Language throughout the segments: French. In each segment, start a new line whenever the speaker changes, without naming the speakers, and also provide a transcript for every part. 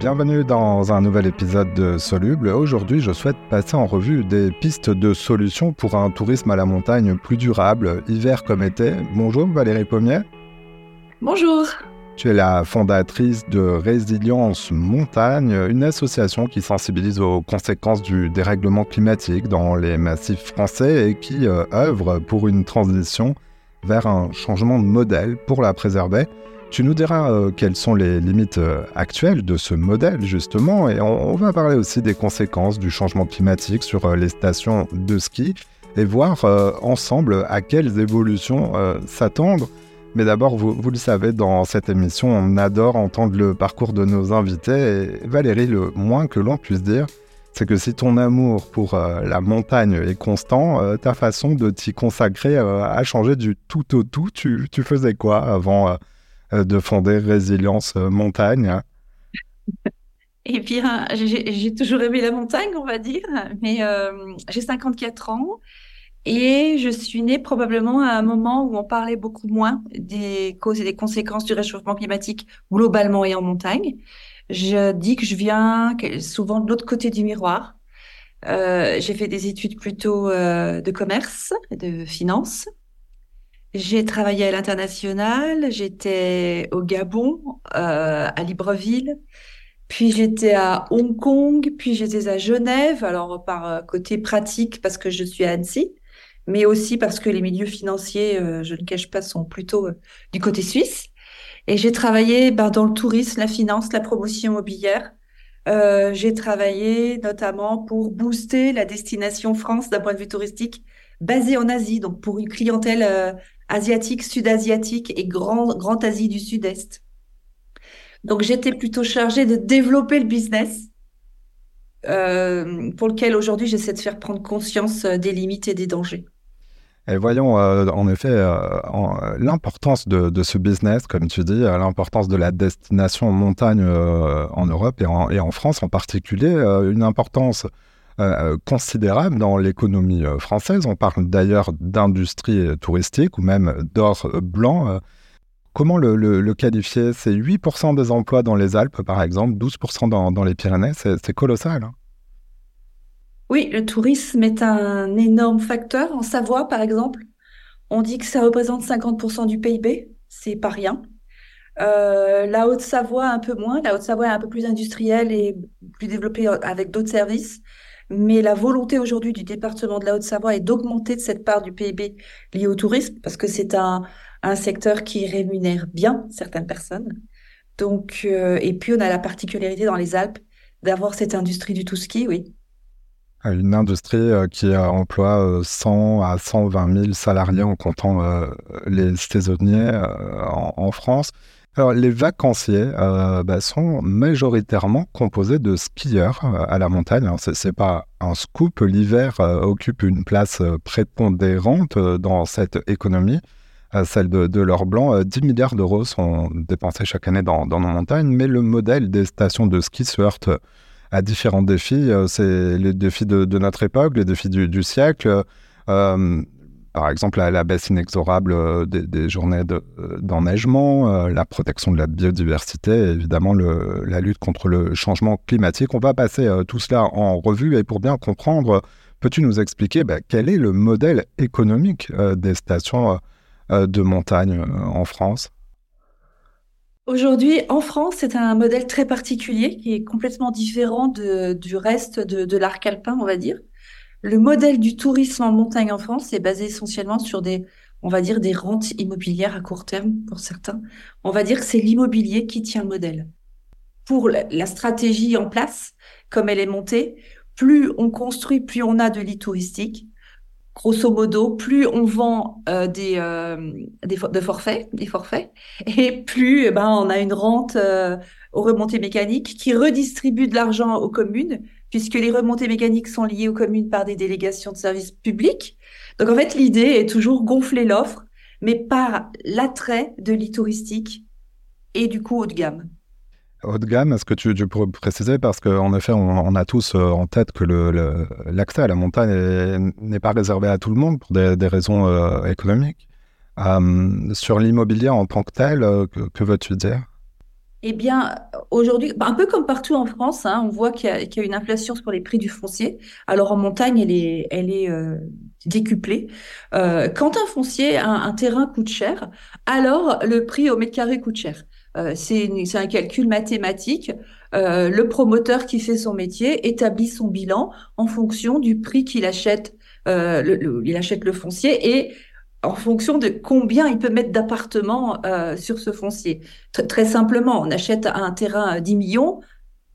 Bienvenue dans un nouvel épisode de Soluble. Aujourd'hui, je souhaite passer en revue des pistes de solutions pour un tourisme à la montagne plus durable, hiver comme été. Bonjour Valérie Pommier.
Bonjour.
Tu es la fondatrice de Résilience Montagne, une association qui sensibilise aux conséquences du dérèglement climatique dans les massifs français et qui euh, œuvre pour une transition vers un changement de modèle pour la préserver. Tu nous diras euh, quelles sont les limites euh, actuelles de ce modèle, justement, et on, va parler aussi des conséquences du changement climatique sur euh, les stations de ski et voir ensemble à quelles évolutions s'attendre. Mais d'abord, vous, le savez, dans cette émission, on adore entendre le parcours de nos invités. Et Valérie, le moins que l'on puisse dire, c'est que si ton amour pour la montagne est constant, ta façon de t'y consacrer a changé du tout au tout. Tu, faisais quoi avant de fonder Résilience euh, Montagne
Eh bien, j'ai toujours aimé la montagne, on va dire, mais euh, j'ai 54 ans et je suis née probablement à un moment où on parlait beaucoup moins des causes et des conséquences du réchauffement climatique globalement et en montagne. Je dis que je viens souvent de l'autre côté du miroir. j'ai fait des études plutôt de commerce, de finance. J'ai travaillé à l'international, j'étais au Gabon, euh, à Libreville, puis j'étais à Hong Kong, puis j'étais à Genève, alors par euh, côté pratique parce que je suis à Annecy, mais aussi parce que les milieux financiers, euh, je ne cache pas, sont plutôt du côté suisse. Et j'ai travaillé ben, dans le tourisme, la finance, la promotion immobilière. j'ai travaillé notamment pour booster la destination France d'un point de vue touristique basée en Asie, donc pour une clientèle asiatique, sud-asiatique et grand, grand Asie du Sud-Est. Donc j'étais plutôt chargée de développer le business euh, pour lequel aujourd'hui j'essaie de faire prendre conscience euh, des limites et des dangers.
Et voyons euh, en effet l'importance de, ce business, comme tu dis, l'importance de la destination montagne en Europe et en, et en, France en particulier, une importance euh, considérable dans l'économie euh, française. On parle d'ailleurs d'industrie touristique ou même d'or blanc. Euh, comment le, qualifier? C'est 8% des emplois dans les Alpes, par exemple, 12% dans, les Pyrénées. C'est colossal. Hein.
oui, le tourisme est un énorme facteur. En Savoie, par exemple, on dit que ça représente 50% du PIB. C'est pas rien. la Haute-Savoie, un peu moins. La Haute-Savoie est un peu plus industrielle et plus développée avec d'autres services. Mais la volonté aujourd'hui du département de la Haute-Savoie est d'augmenter de cette part du PIB lié au tourisme parce que c'est un, un secteur qui rémunère bien certaines personnes. Donc, euh, et puis on a la particularité dans les Alpes d'avoir cette industrie du tout ski, oui.
Une industrie euh, qui emploie 100 euh, à 120 000 salariés en comptant les saisonniers en, France. Alors, les vacanciers euh, bah, sont majoritairement composés de skieurs euh, à la montagne. Ce n'est pas un scoop. L'hiver euh, occupe une place prépondérante dans cette économie, celle de, l'or blanc. 10 milliards d'euros sont dépensés chaque année dans, nos montagnes, mais le modèle des stations de ski se heurte à différents défis. C'est les défis de, notre époque, les défis du siècle par exemple la, baisse inexorable euh, des, journées euh, d'enneigement, euh, la protection de la biodiversité, évidemment la lutte contre le changement climatique. On va passer tout cela en revue et pour bien comprendre, peux-tu nous expliquer bah, quel est le modèle économique des stations de montagne en France?
Aujourd'hui, en France, c'est un modèle très particulier qui est complètement différent du reste de l'arc alpin, on va dire. Le modèle du tourisme en montagne en France est basé essentiellement sur des, on va dire, des rentes immobilières à court terme pour certains. On va dire que c'est l'immobilier qui tient le modèle. Pour la stratégie en place, comme elle est montée, plus on construit, plus on a de lits touristiques. Grosso modo, plus on vend euh, des, euh, des de forfaits, des forfaits, et plus eh ben, on a une rente euh, aux remontées mécaniques qui redistribue de l'argent aux communes puisque les remontées mécaniques sont liées aux communes par des délégations de services publics. Donc en fait, l'idée est toujours gonfler l'offre, mais par l'attrait de lits touristiques et du coup haut de gamme.
Haut de gamme, est-ce que tu, pourrais préciser Parce qu'en effet, on, a tous euh, en tête que l'accès à la montagne n'est pas réservé à tout le monde pour des, raisons euh, économiques. Euh, sur l'immobilier en tant que tel, que veux-tu dire?
Eh bien, aujourd'hui, bah, un peu comme partout en France, hein, on voit qu'il y, a une inflation sur les prix du foncier. Alors en montagne, elle est, elle est décuplée. Quand un foncier, un, terrain coûte cher, alors le prix au mètre carré coûte cher. Euh, c'est un calcul mathématique. Euh, le promoteur qui fait son métier établit son bilan en fonction du prix qu'il achète. Euh, le, il achète le foncier et en fonction de combien il peut mettre d'appartements euh, sur ce foncier. Tr très simplement, on achète un terrain à 10 millions,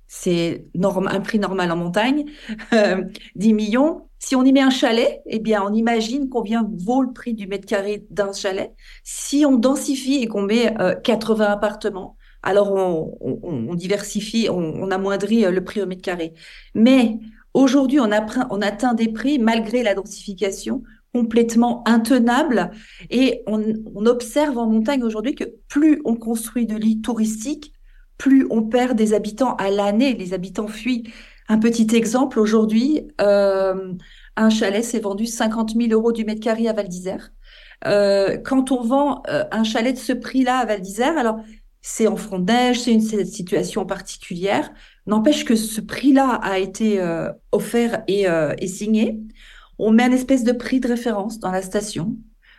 c'est un prix normal en montagne, 10 millions. Si on y met un chalet, eh bien, on imagine combien vaut le prix du mètre carré d'un chalet. Si on densifie et qu'on met euh, 80 appartements, alors on, diversifie, on, amoindrit euh, le prix au mètre carré. Mais aujourd'hui, on, on atteint des prix, malgré la densification, complètement intenable. Et on, on observe en montagne aujourd'hui que plus on construit de lits touristiques, plus on perd des habitants à l'année. Les habitants fuient. Un petit exemple, aujourd'hui, euh, un chalet s'est vendu 50 000 euros du mètre carré à Val d'Isère. Euh, quand on vend euh, un chalet de ce prix-là à Val d'Isère, alors c'est en front neige, c'est une situation particulière. N'empêche que ce prix-là a été euh, offert et, euh, et signé on met un espèce de prix de référence dans la station.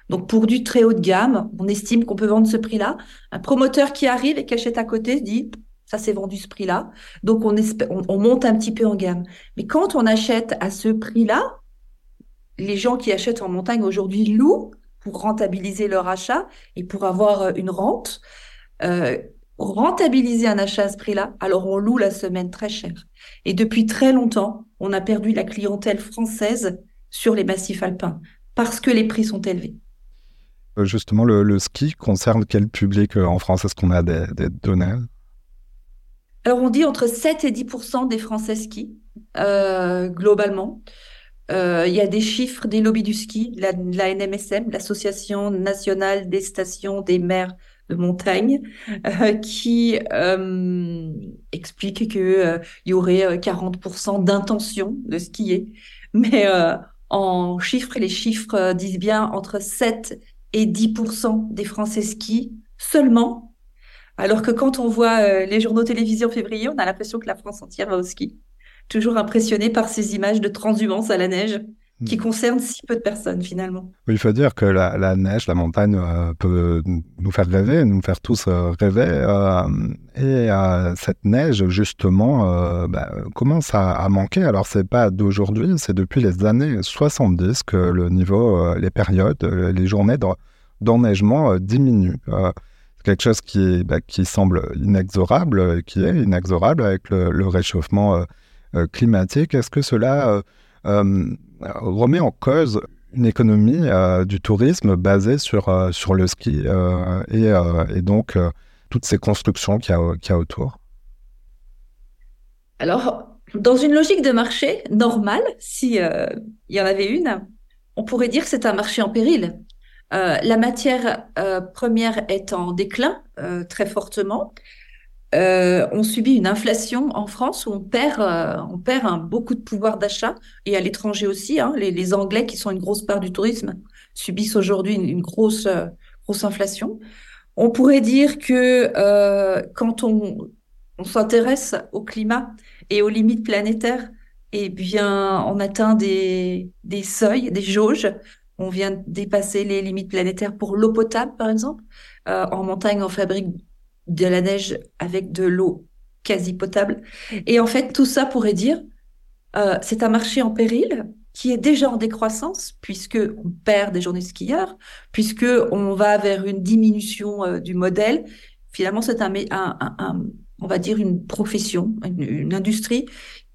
Donc pour du très haut de gamme, on estime qu'on peut vendre ce prix-là. Un promoteur qui arrive et qui achète à côté dit ça s'est vendu ce prix-là. Donc on, on, on, monte un petit peu en gamme. Mais quand on achète à ce prix-là, les gens qui achètent en montagne aujourd'hui louent pour rentabiliser leur achat et pour avoir euh, une rente. Euh, rentabiliser un achat à ce prix-là, alors on loue la semaine très cher. Et depuis très longtemps, on a perdu la clientèle française sur les massifs alpins, parce que les prix sont élevés.
Euh, justement, le, ski concerne quel public en France? Est-ce qu'on a des, des, données?
Alors, on dit entre 7 et 10% des Français skient, euh, globalement. Euh, il y a des chiffres des lobbies du ski, la, la NMSM, l'Association nationale des stations des maires de montagne, euh, qui euh, explique qu'il y aurait 40% d'intention de skier. Mais en chiffres, les chiffres euh, disent bien entre 7 et 10% des Français skient seulement, alors que quand on voit euh, les journaux télévisés en février, on a l'impression que la France entière va au ski. Toujours impressionné par ces images de transhumance à la neige qui hmm. concerne si peu de personnes finalement.
Oui, il faut dire que la, la neige, la montagne euh, peut nous faire rêver, nous faire tous euh, rêver. Et cette neige, justement, bah, commence à, à, manquer. Alors, c'est pas d'aujourd'hui, c'est depuis les années 70 que le niveau, les périodes, les journées d'enneigement diminuent. Quelque chose qui, bah, qui semble inexorable, qui est inexorable avec le, réchauffement climatique. Est-ce que cela remet en cause une économie euh, du tourisme basée sur, euh, sur le ski euh, et, donc toutes ces constructions qu'il y, a autour?
Alors, dans une logique de marché normale, s'il y en avait une, on pourrait dire que c'est un marché en péril. La matière première est en déclin très fortement euh, on subit une inflation en France où on perd, euh, on perd un, beaucoup de pouvoir d'achat et à l'étranger aussi. Hein, les, les, Anglais, qui sont une grosse part du tourisme, subissent aujourd'hui une, grosse, euh, grosse inflation. On pourrait dire que euh, quand on, on s'intéresse au climat et aux limites planétaires, eh bien, on atteint des, des seuils, des jauges. On vient dépasser les limites planétaires pour l'eau potable, par exemple. Euh, en montagne, on fabrique de la neige avec de l'eau quasi potable. Et en fait, tout ça pourrait dire, euh, c'est un marché en péril qui est déjà en décroissance puisque on perd des journées skieurs, puisque on va vers une diminution euh, du modèle. Finalement, c'est un, un, un, on va dire une profession, une industrie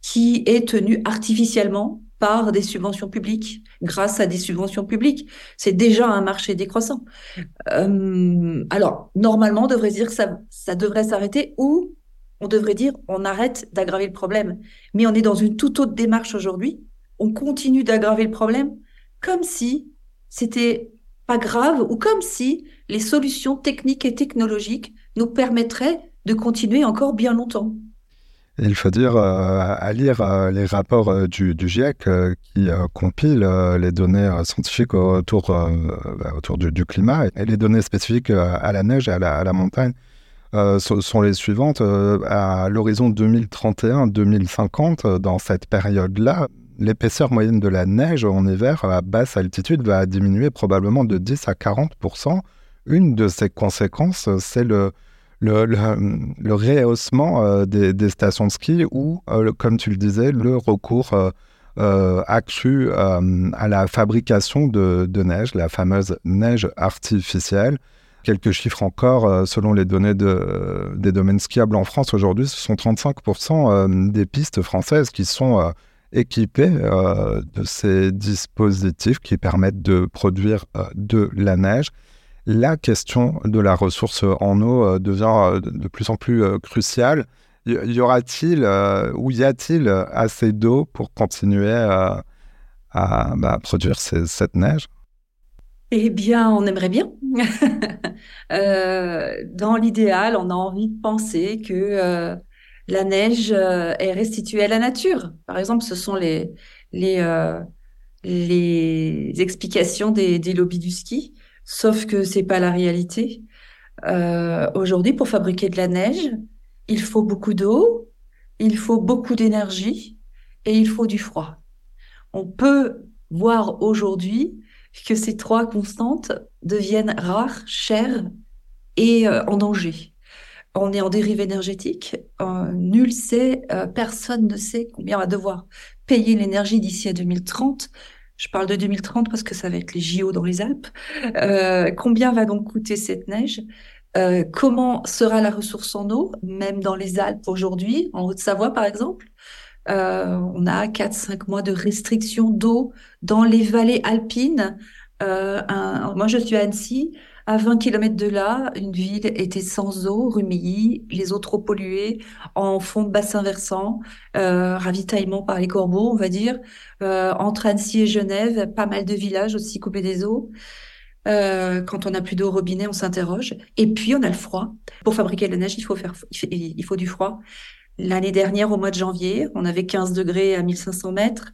qui est tenue artificiellement par des subventions publiques, grâce à des subventions publiques. C'est déjà un marché décroissant. Euh, alors, normalement, on devrait dire que ça, ça devrait s'arrêter ou on devrait dire on arrête d'aggraver le problème. Mais on est dans une toute autre démarche aujourd'hui. On continue d'aggraver le problème comme si c'était pas grave ou comme si les solutions techniques et technologiques nous permettraient de continuer encore bien longtemps.
Il faut dire, euh, à lire euh, les rapports euh, du, GIEC qui compilent les données scientifiques autour, bah, autour du, climat et les données spécifiques à la neige et à la, montagne, sont les suivantes. à l'horizon 2031-2050, dans cette période-là, l'épaisseur moyenne de la neige en hiver à basse altitude va diminuer probablement de 10 à 40% Une de ces conséquences, c'est le, le, le, rehaussement des, stations de ski ou, comme tu le disais, le recours euh, accru euh, à la fabrication de, neige, la fameuse neige artificielle. Quelques chiffres encore, euh, selon les données de, des domaines skiables en France aujourd'hui, ce sont 35% des pistes françaises qui sont équipées de ces dispositifs qui permettent de produire de la neige. La question de la ressource en eau devient de plus en plus cruciale y aura-t-il euh, ou y a-t-il assez d'eau pour continuer à, bah, produire cette neige?
Eh bien, on aimerait bien. Euh, dans l'idéal, on a envie de penser que euh, la neige est restituée à la nature. Par exemple, ce sont les explications des, des lobbies du ski, sauf que c'est pas la réalité. Aujourd'hui, pour fabriquer de la neige, il faut beaucoup d'eau, il faut beaucoup d'énergie et il faut du froid. On peut voir aujourd'hui que ces trois constantes deviennent rares, chères et euh, en danger. On est en dérive énergétique. Euh, nul sait, euh, personne ne sait combien on va devoir payer l'énergie d'ici à 2030. Je parle de 2030 parce que ça va être les JO dans les Alpes. combien va donc coûter cette neige? Euh, comment sera la ressource en eau, même dans les Alpes aujourd'hui, en Haute-Savoie par exemple? Euh, on a 4-5 mois de restriction d'eau dans les vallées alpines. Euh, moi, je suis à Annecy. À 20 km de là, une ville était sans eau, Rumilly, les eaux trop polluées, en fond de bassin versant, ravitaillement par les corbeaux, on va dire. entre Annecy et Genève, pas mal de villages aussi coupés des eaux. Euh, quand on n'a plus d'eau au robinet, on s'interroge. Et puis, on a le froid. Pour fabriquer de la neige, il faut, faire, il faut du froid. L'année dernière, au mois de janvier, on avait 15 degrés à 1500 mètres.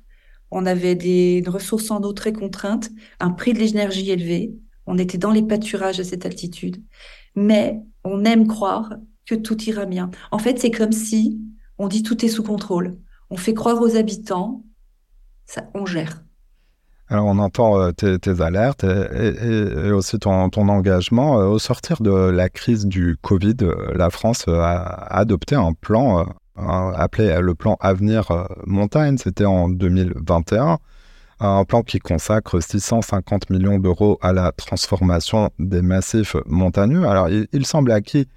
On avait des ressources en eau très contraintes, un prix de l'énergie élevé. On était dans les pâturages à cette altitude. Mais on aime croire que tout ira bien. En fait, c'est comme si on dit tout est sous contrôle. On fait croire aux habitants, ça, on gère.
Alors on entend euh, tes, alertes et, aussi ton, engagement. Euh, au sortir de la crise du Covid, euh, la France a adopté un plan appelé le plan Avenir Montagne. C'était en 2021. Un plan qui consacre 650 millions d'euros à la transformation des massifs montagneux. Alors il, semble acquis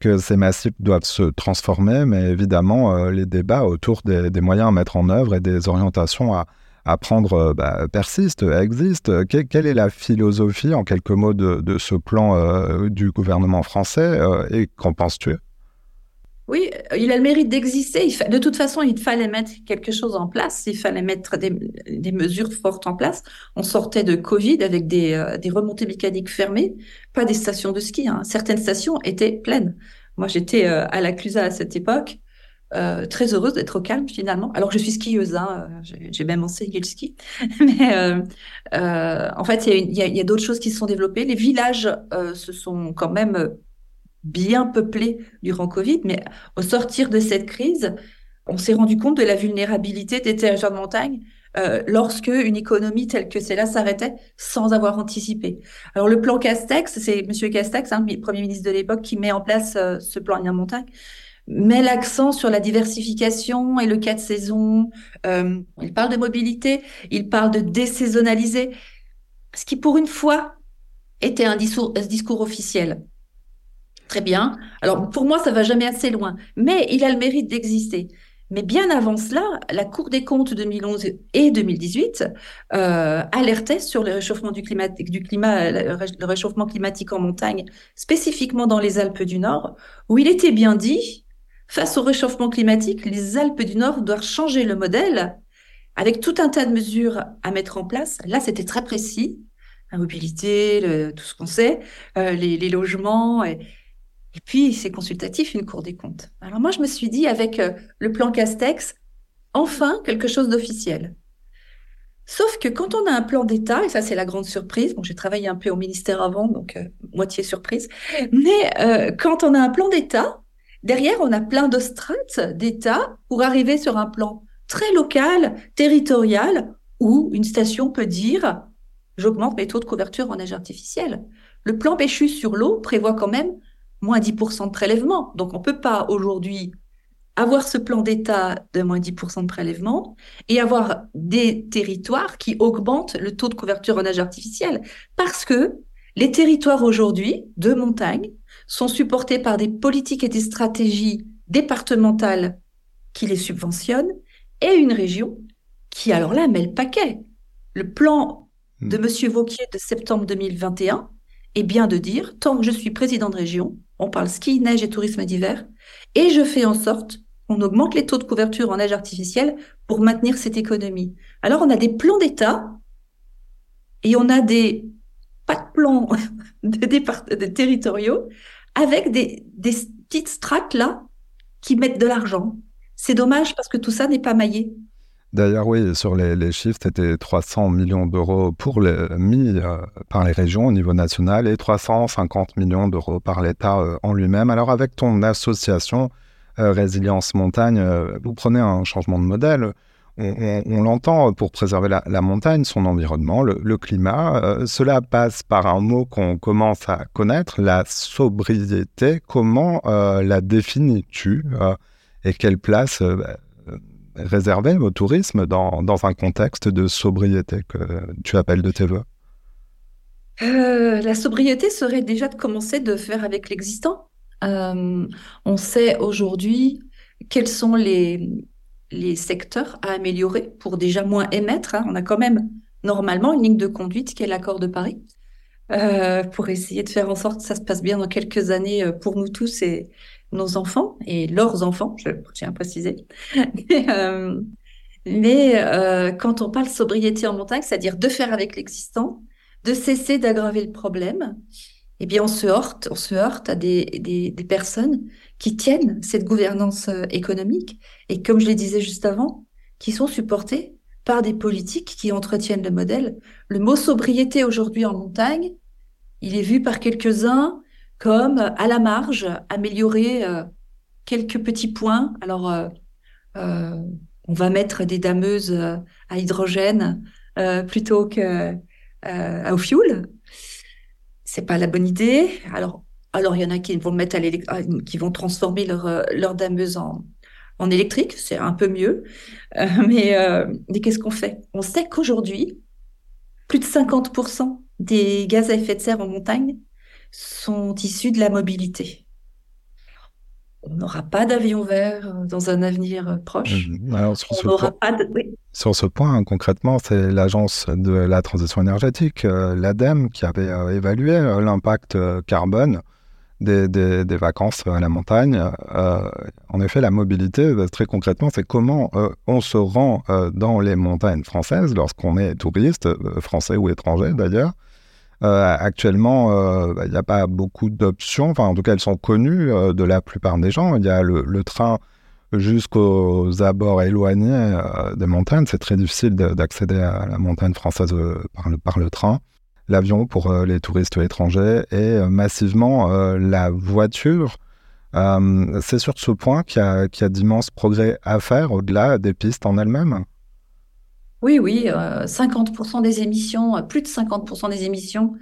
que ces massifs doivent se transformer, mais évidemment les débats autour des, moyens à mettre en œuvre et des orientations à apprendre euh, bah, persiste, existe. quelle est la philosophie, en quelques mots, de, ce plan euh, du gouvernement français euh, et qu'en penses-tu?
Oui, il a le mérite d'exister. De toute façon, il fallait mettre quelque chose en place. Il fallait mettre des, mesures fortes en place. On sortait de Covid avec des, remontées mécaniques fermées, pas des stations de ski. Hein. Certaines stations étaient pleines. Moi, j'étais à la Clusa à cette époque. Euh, très heureuse d'être au calme finalement. Alors je suis skieuse, hein, euh, j'ai même enseigné le ski, mais euh, euh, en fait il y a, y a, d'autres choses qui se sont développées. Les villages se sont quand même bien peuplés durant Covid, mais au sortir de cette crise, on s'est rendu compte de la vulnérabilité des territoires de montagne lorsque une économie telle que celle-là s'arrêtait sans avoir anticipé. Alors le plan Castex, c'est Monsieur Castex, hein, Premier ministre de l'époque, qui met en place ce plan Avenir Montagne met l'accent sur la diversification et le cas de saison. Euh, il parle de mobilité, il parle de désaisonnaliser, ce qui pour une fois était un discours, un discours officiel. Très bien. Alors pour moi, ça va jamais assez loin, mais il a le mérite d'exister. Mais bien avant cela, la Cour des comptes 2011 et 2018 euh, alertait sur le réchauffement du climat, du climat, le réchauffement climatique en montagne, spécifiquement dans les Alpes du Nord, où il était bien dit Face au réchauffement climatique, les Alpes du Nord doivent changer le modèle avec tout un tas de mesures à mettre en place. Là, c'était très précis. La mobilité, tout ce qu'on sait, euh, les, logements. Et, puis, c'est consultatif, une Cour des comptes. Alors moi, je me suis dit, avec euh, le plan Castex, enfin quelque chose d'officiel. Sauf que quand on a un plan d'État, et ça c'est la grande surprise, bon, j'ai travaillé un peu au ministère avant, donc euh, moitié surprise, mais euh, quand on a un plan d'État, derrière on a plein de strates d'État pour arriver sur un plan très local, territorial, où une station peut dire j'augmente mes taux de couverture en âge artificiel. Le plan Péchu sur l'eau prévoit quand même moins 10% de prélèvement. Donc on ne peut pas aujourd'hui avoir ce plan d'État de moins 10% de prélèvement et avoir des territoires qui augmentent le taux de couverture en âge artificiel. Parce que les territoires aujourd'hui de montagne sont supportés par des politiques et des stratégies départementales qui les subventionnent et une région qui, alors là, met le paquet. Le plan de M. Hmm. Vauquier de septembre 2021 est bien de dire, tant que je suis président de région, on parle ski, neige et tourisme d'hiver, et je fais en sorte on augmente les taux de couverture en neige artificielle pour maintenir cette économie. Alors on a des plans d'État et on a des pas de plans de, départ, territoriaux avec des, des petites strates là qui mettent de l'argent. C'est dommage parce que tout ça n'est pas maillé.
D'ailleurs, oui, sur les, chiffres, c'était 300 millions d'euros pour mis euh, par les régions au niveau national et 350 millions d'euros par l'État euh, en lui-même. Alors, avec ton association, euh, résilience montagne, vous prenez un changement de modèle. On, l'entend pour préserver la, montagne, son environnement, le, climat. Cela passe par un mot qu'on commence à connaître, la sobriété. Comment la définis-tu et quelle place réserver au tourisme dans, dans, un contexte de sobriété que tu appelles de tes voeux?
La sobriété serait déjà de commencer de faire avec l'existant. Euh, on sait aujourd'hui quels sont les, les secteurs à améliorer pour déjà moins émettre. Hein. On a quand même normalement une ligne de conduite qui est l'accord de Paris. Euh, pour essayer de faire en sorte que ça se passe bien dans quelques années euh, pour nous tous et nos enfants et leurs enfants, je tiens à préciser. mais quand on parle sobriété en montagne, c'est-à-dire de faire avec l'existant, de cesser d'aggraver le problème eh bien, on se heurte, on se heurte à des, des, des personnes qui tiennent cette gouvernance euh, économique et, comme je le disais juste avant, qui sont supportées par des politiques qui entretiennent le modèle. Le mot sobriété aujourd'hui en montagne, il est vu par quelques-uns comme à la marge, améliorer euh, quelques petits points. Alors, euh, euh, on va mettre des dameuses à hydrogène plutôt que au fioul c'est pas la bonne idée. Alors, alors il y en a qui vont mettre à qui vont transformer leur, leur dameuse en, en électrique, c'est un peu mieux. Euh, mais, euh, mais qu'est-ce qu'on fait? On sait qu'aujourd'hui, plus de 50% des gaz à effet de serre en montagne sont issus de la mobilité on n'aura pas d'avion vert euh, dans un avenir euh, proche.
Mhm. sur, ce point, concrètement, c'est l'agence de la transition énergétique, euh, l'ADEME, qui avait évalué l'impact carbone des, vacances à la montagne. en effet, la mobilité, très concrètement, c'est comment on se rend dans les montagnes françaises lorsqu'on est touriste, français ou étranger d'ailleurs. Euh, actuellement, euh, bah, il n'y a pas beaucoup d'options. Enfin, en tout cas, elles sont connues euh, de la plupart des gens. Il y a le, train jusqu'aux abords éloignés des montagnes. C'est très difficile d'accéder à la montagne française par le, par le train. L'avion pour les touristes étrangers et massivement la voiture. c'est sur ce point qu'il y a d'immenses progrès à faire au-delà des pistes en elles-mêmes.
Oui, oui, 50% euh, des émissions, euh, plus de 50% des émissions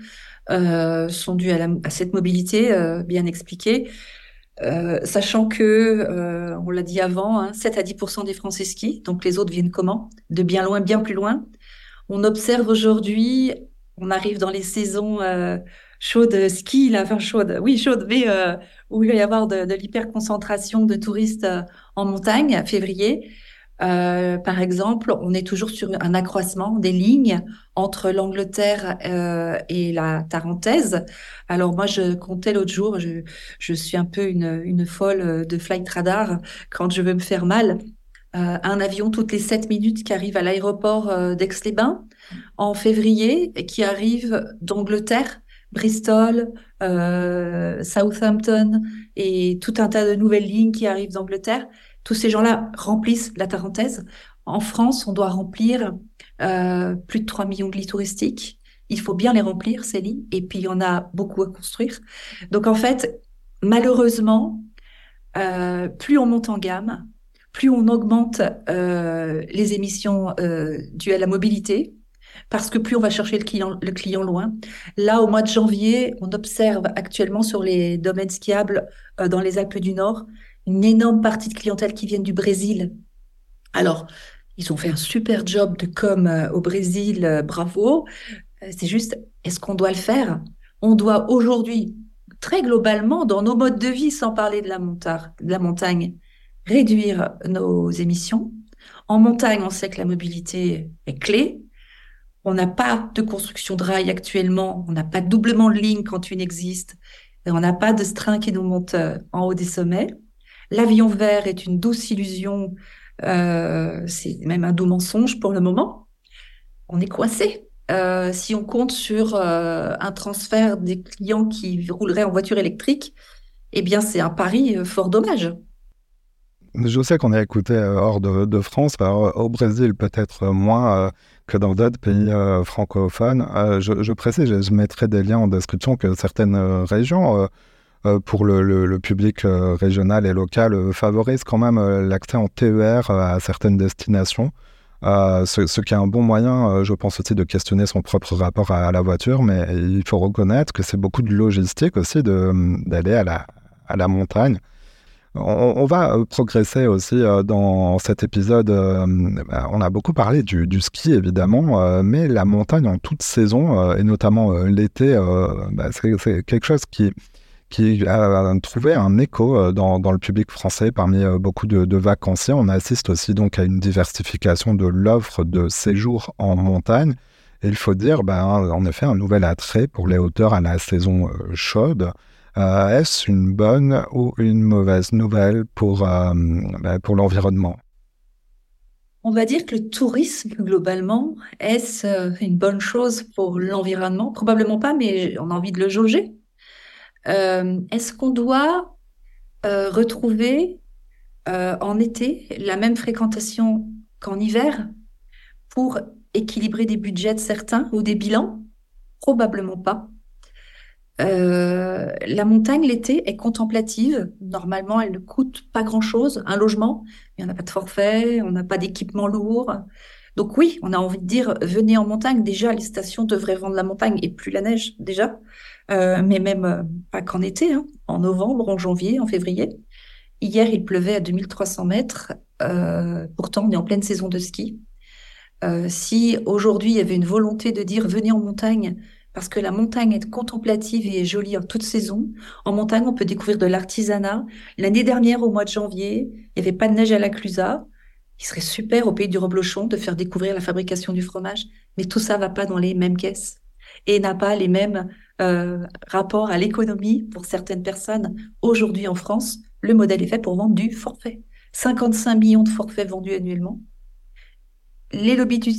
euh, sont dues à, cette mobilité bien expliquée. sachant que, on l'a dit avant, 7 hein, à 10% des Français skient, donc les autres viennent comment? De bien loin, bien plus loin. On observe aujourd'hui, on arrive dans les saisons chaudes ski, la enfin chaude, oui chaude, mais où il va y avoir de, de l'hyperconcentration de touristes en montagne, février. Euh, par exemple, on est toujours sur un accroissement des lignes entre l'Angleterre euh, et la Tarentaise. Alors moi, je comptais l'autre jour, je, je, suis un peu une, une folle de flight radar quand je veux me faire mal. Euh, un avion toutes les 7 minutes qui arrive à l'aéroport euh, d'Aix-les-Bains en février et qui arrive d'Angleterre, Bristol, euh, Southampton et tout un tas de nouvelles lignes qui arrivent d'Angleterre tous ces gens-là remplissent la Tarentaise. En France, on doit remplir plus de 3 millions de lits touristiques. Il faut bien les remplir, ces lits, et puis il y en a beaucoup à construire. Donc en fait, malheureusement, plus on monte en gamme, plus on augmente les émissions dues à la mobilité, parce que plus on va chercher le client, le client loin. Là, au mois de janvier, on observe actuellement sur les domaines skiables euh, dans les Alpes du Nord une énorme partie de clientèle qui viennent du Brésil. Alors, ils ont fait un super job de com euh, au Brésil, euh, bravo. C'est juste, est-ce qu'on doit le faire? On doit aujourd'hui, très globalement, dans nos modes de vie, sans parler de la, montagne, réduire nos émissions. En montagne, on sait que la mobilité est clé. On n'a pas de construction de rail actuellement, on n'a pas de doublement de ligne quand une existe, et on n'a pas de train qui nous monte euh, en haut des sommets. L'avion vert est une douce illusion, euh, c'est même un doux mensonge pour le moment. On est coincé. Euh, si on compte sur un transfert des clients qui rouleraient en voiture électrique, eh bien c'est un pari fort dommage.
Je sais qu'on est écouté hors de, France, au Brésil peut-être moins que dans d'autres pays euh, francophones. Euh, je, précise, je, mettrai des liens en description que certaines euh, régions, pour le, public régional et local, favorisent quand même l'accès en TER à certaines destinations. ce, qui est un bon moyen, je pense aussi, de questionner son propre rapport à, la voiture, mais il faut reconnaître que c'est beaucoup de logistique aussi d'aller à la, à la montagne. On, va euh, progresser aussi euh, dans cet épisode. Euh, bah, on a beaucoup parlé du, ski, évidemment, mais la montagne en toute saison, et notamment l'été, bah, c'est quelque chose qui, qui a trouvé un écho dans, le public français parmi beaucoup de, vacanciers. On assiste aussi donc à une diversification de l'offre de séjour en montagne. Il faut dire, bah, en effet, un nouvel attrait pour les hauteurs à la saison chaude. Euh, est-ce une bonne ou une mauvaise nouvelle pour, euh, ben, pour l'environnement?
On va dire que le tourisme, globalement, est-ce euh, une bonne chose pour l'environnement? Probablement pas, mais on a envie de le jauger. Est-ce qu'on doit retrouver en été la même fréquentation qu'en hiver pour équilibrer des budgets de certains ou des bilans? Probablement pas. Euh, la montagne l'été est contemplative. Normalement, elle ne coûte pas grand-chose. Un logement, il n'y en a pas de forfait, on n'a pas d'équipement lourd. Donc oui, on a envie de dire venez en montagne. Déjà, les stations devraient vendre la montagne et plus la neige déjà, euh, mais même euh, pas qu'en été, hein. en novembre, en janvier, en février. Hier, il pleuvait à 2300 mètres. pourtant, on est en pleine saison de ski. si aujourd'hui il y avait une volonté de dire venez en montagne parce que la montagne est contemplative et est jolie en toute saison. En montagne, on peut découvrir de l'artisanat. L'année dernière, au mois de janvier, il n'y avait pas de neige à la Clusaz. Il serait super au pays du Reblochon de faire découvrir la fabrication du fromage, mais tout ça va pas dans les mêmes caisses et n'a pas les mêmes euh, rapports à l'économie pour certaines personnes. Aujourd'hui en France, le modèle est fait pour vendre du forfait. 55 millions de forfaits vendus annuellement. Les lobbies du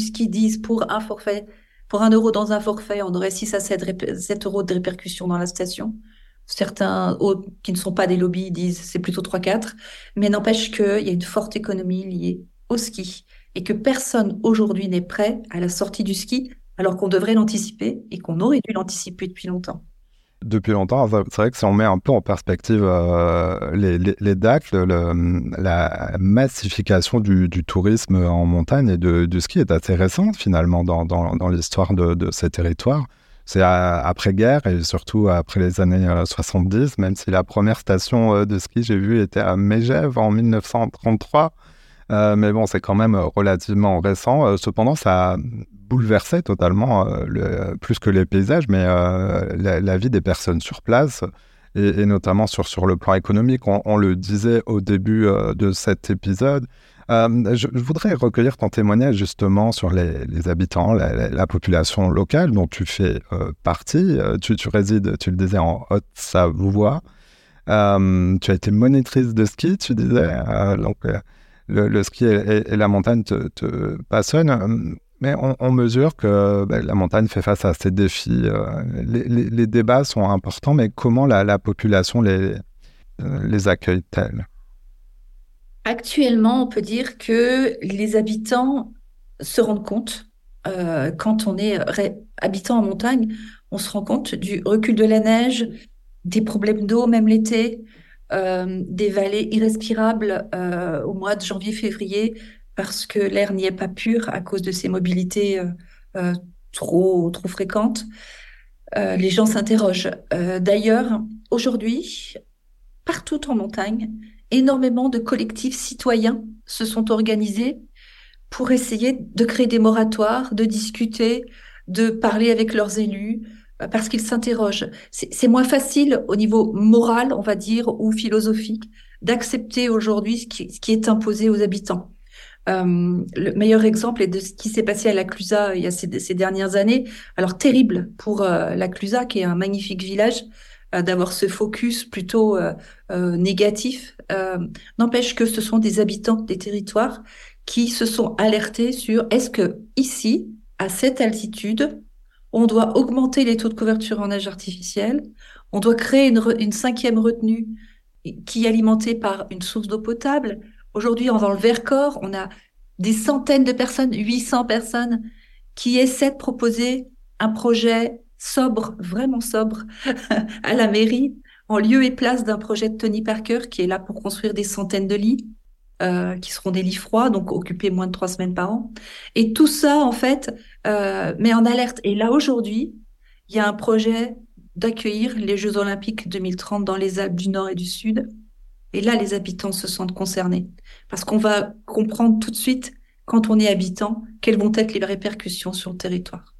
ski disent pour un forfait pour un euro dans un forfait, on aurait 6 à 7, euros de répercussion dans la station. Certains autres qui ne sont pas des lobbies disent c'est plutôt 3-4. Mais n'empêche qu'il y a une forte économie liée au ski et que personne aujourd'hui n'est prêt à la sortie du ski alors qu'on devrait l'anticiper et qu'on aurait dû l'anticiper depuis longtemps
depuis longtemps. C'est vrai que si on met un peu en perspective euh, les, dates, la massification du, tourisme en montagne et de, du ski est assez récente finalement dans, dans, l'histoire de, de, ces territoires. C'est après-guerre et surtout après les années 70, euh, même si la première station euh, de ski, j'ai vu, était à Megève en 1933. mais bon, c'est quand même relativement récent. cependant, ça a bouleversait totalement, euh, le, plus que les paysages, mais euh, la, vie des personnes sur place, et, notamment sur, sur le plan économique. On, le disait au début euh, de cet épisode. Je, voudrais recueillir ton témoignage justement sur les, habitants, la, population locale dont tu fais partie. Tu, tu, résides, tu le disais, en Haute-Savoie. tu as été monitrice de ski, tu disais. donc, le, ski et, la montagne te passionnent. Mais on, mesure que ben, la montagne fait face à ces défis. Euh, les, débats sont importants, mais comment la, population les, euh, accueille-t-elle?
Actuellement, on peut dire que les habitants se rendre compte, euh, quand on est habitant en montagne, on se rend compte du recul de la neige, des problèmes d'eau, même l'été, des vallées irrespirables au mois de janvier-février, parce que l'air n'y est pas pur à cause de ces mobilités trop, trop fréquentes. les gens s'interrogent. D'ailleurs, aujourd'hui, partout en montagne, énormément de collectifs citoyens se sont organisés pour essayer de créer des moratoires, de discuter, de parler avec leurs élus, euh, parce qu'ils s'interrogent. C'est moins facile au niveau moral, on va dire, ou philosophique, d'accepter aujourd'hui ce qui, est imposé aux habitants. Euh, le meilleur exemple est de ce qui s'est passé à la Clusa il y a ces, dernières années. Alors terrible pour euh, la qui est un magnifique village, euh, d'avoir ce focus plutôt euh, euh, négatif. N'empêche que ce sont des habitants des territoires qui se sont alertés sur est-ce que ici, à cette altitude, on doit augmenter les taux de couverture en neige artificielle, on doit créer une, une cinquième retenue qui est alimentée par une source d'eau potable. Aujourd'hui, dans le Vercors, on a des centaines de personnes, 800 personnes, qui essaient de proposer un projet sobre, vraiment sobre, à la mairie, en lieu et place d'un projet de Tony Parker qui est là pour construire des centaines de lits, euh, qui seront des lits froids, donc occupés moins de trois semaines par an. Et tout ça, en fait, euh, met en alerte. Et là, aujourd'hui, il y a un projet d'accueillir les Jeux Olympiques 2030 dans les Alpes du Nord et du Sud. Et là, les habitants se sentent concernés. Parce qu'on va comprendre tout de suite, quand on est habitant, quelles vont être les répercussions sur le territoire.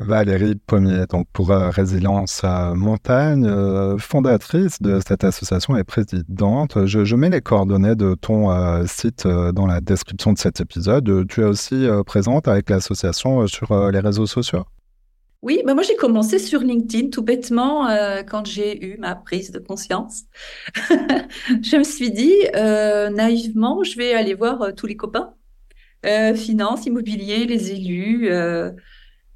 Valérie Pommier, donc pour euh, Résilience Montagne, euh, fondatrice de cette association et présidente. Je, mets les coordonnées de ton euh, site dans la description de cet épisode. Tu es aussi présente avec l'association sur les réseaux sociaux
oui, bah moi j'ai commencé sur LinkedIn tout bêtement quand j'ai eu ma prise de conscience. je me suis dit naïvement, je vais aller voir tous les copains, finance, immobilier, les élus,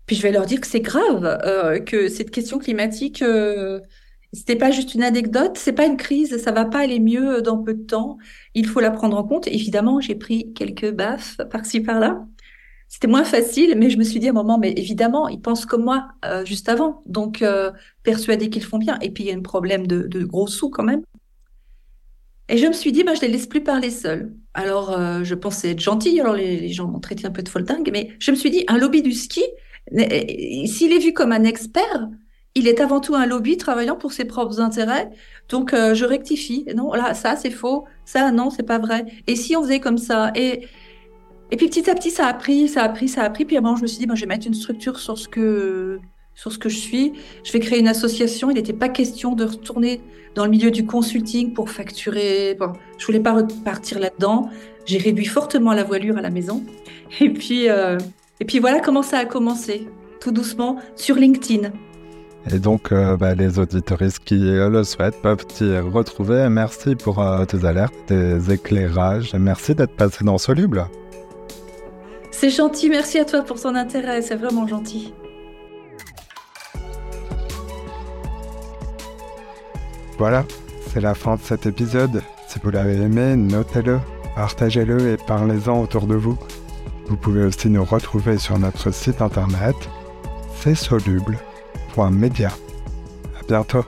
puis je vais leur dire que c'est grave, euh, que cette question climatique, euh, c'était pas juste une anecdote, c'est pas une crise, ça va pas aller mieux dans peu de temps. Il faut la prendre en compte. Évidemment, j'ai pris quelques baffes par-ci par-là. C'était moins facile, mais je me suis dit à un moment, mais évidemment, ils pensent comme moi euh, juste avant, donc euh, persuadés qu'ils font bien. Et puis il y a un problème de, de, gros sous quand même. Et je me suis dit, bah, je les laisse plus parler seuls. Alors, euh, je pensais être gentille, alors les, gens m'ont traité un peu de folle dingue, mais je me suis dit, un lobby du ski, s'il est vu comme un expert, il est avant tout un lobby travaillant pour ses propres intérêts. Donc euh, je rectifie. Non, là, ça c'est faux. Ça non, c'est pas vrai. Et si on faisait comme ça? Et et puis petit à petit, ça a pris, ça a pris, ça a pris. Puis à un moment, je me suis dit, ben, je vais mettre une structure sur ce que sur ce que je suis. Je vais créer une association. Il n'était pas question de retourner dans le milieu du consulting pour facturer. Bon, je voulais pas repartir là-dedans. J'ai réduit fortement la voilure à la maison. Et puis, euh, et puis voilà comment ça a commencé, tout doucement, sur LinkedIn.
Et donc, euh, bah, les auditoristes qui le souhaitent peuvent t'y retrouver. Merci pour euh, tes alertes, tes éclairages. Merci d'être passé dans Soluble.
C'est gentil, merci à toi pour ton intérêt, c'est vraiment gentil.
Voilà, c'est la fin de cet épisode. Si vous l'avez aimé, notez-le, partagez-le et parlez-en autour de vous. Vous pouvez aussi nous retrouver sur notre site internet csoluble.media. À bientôt.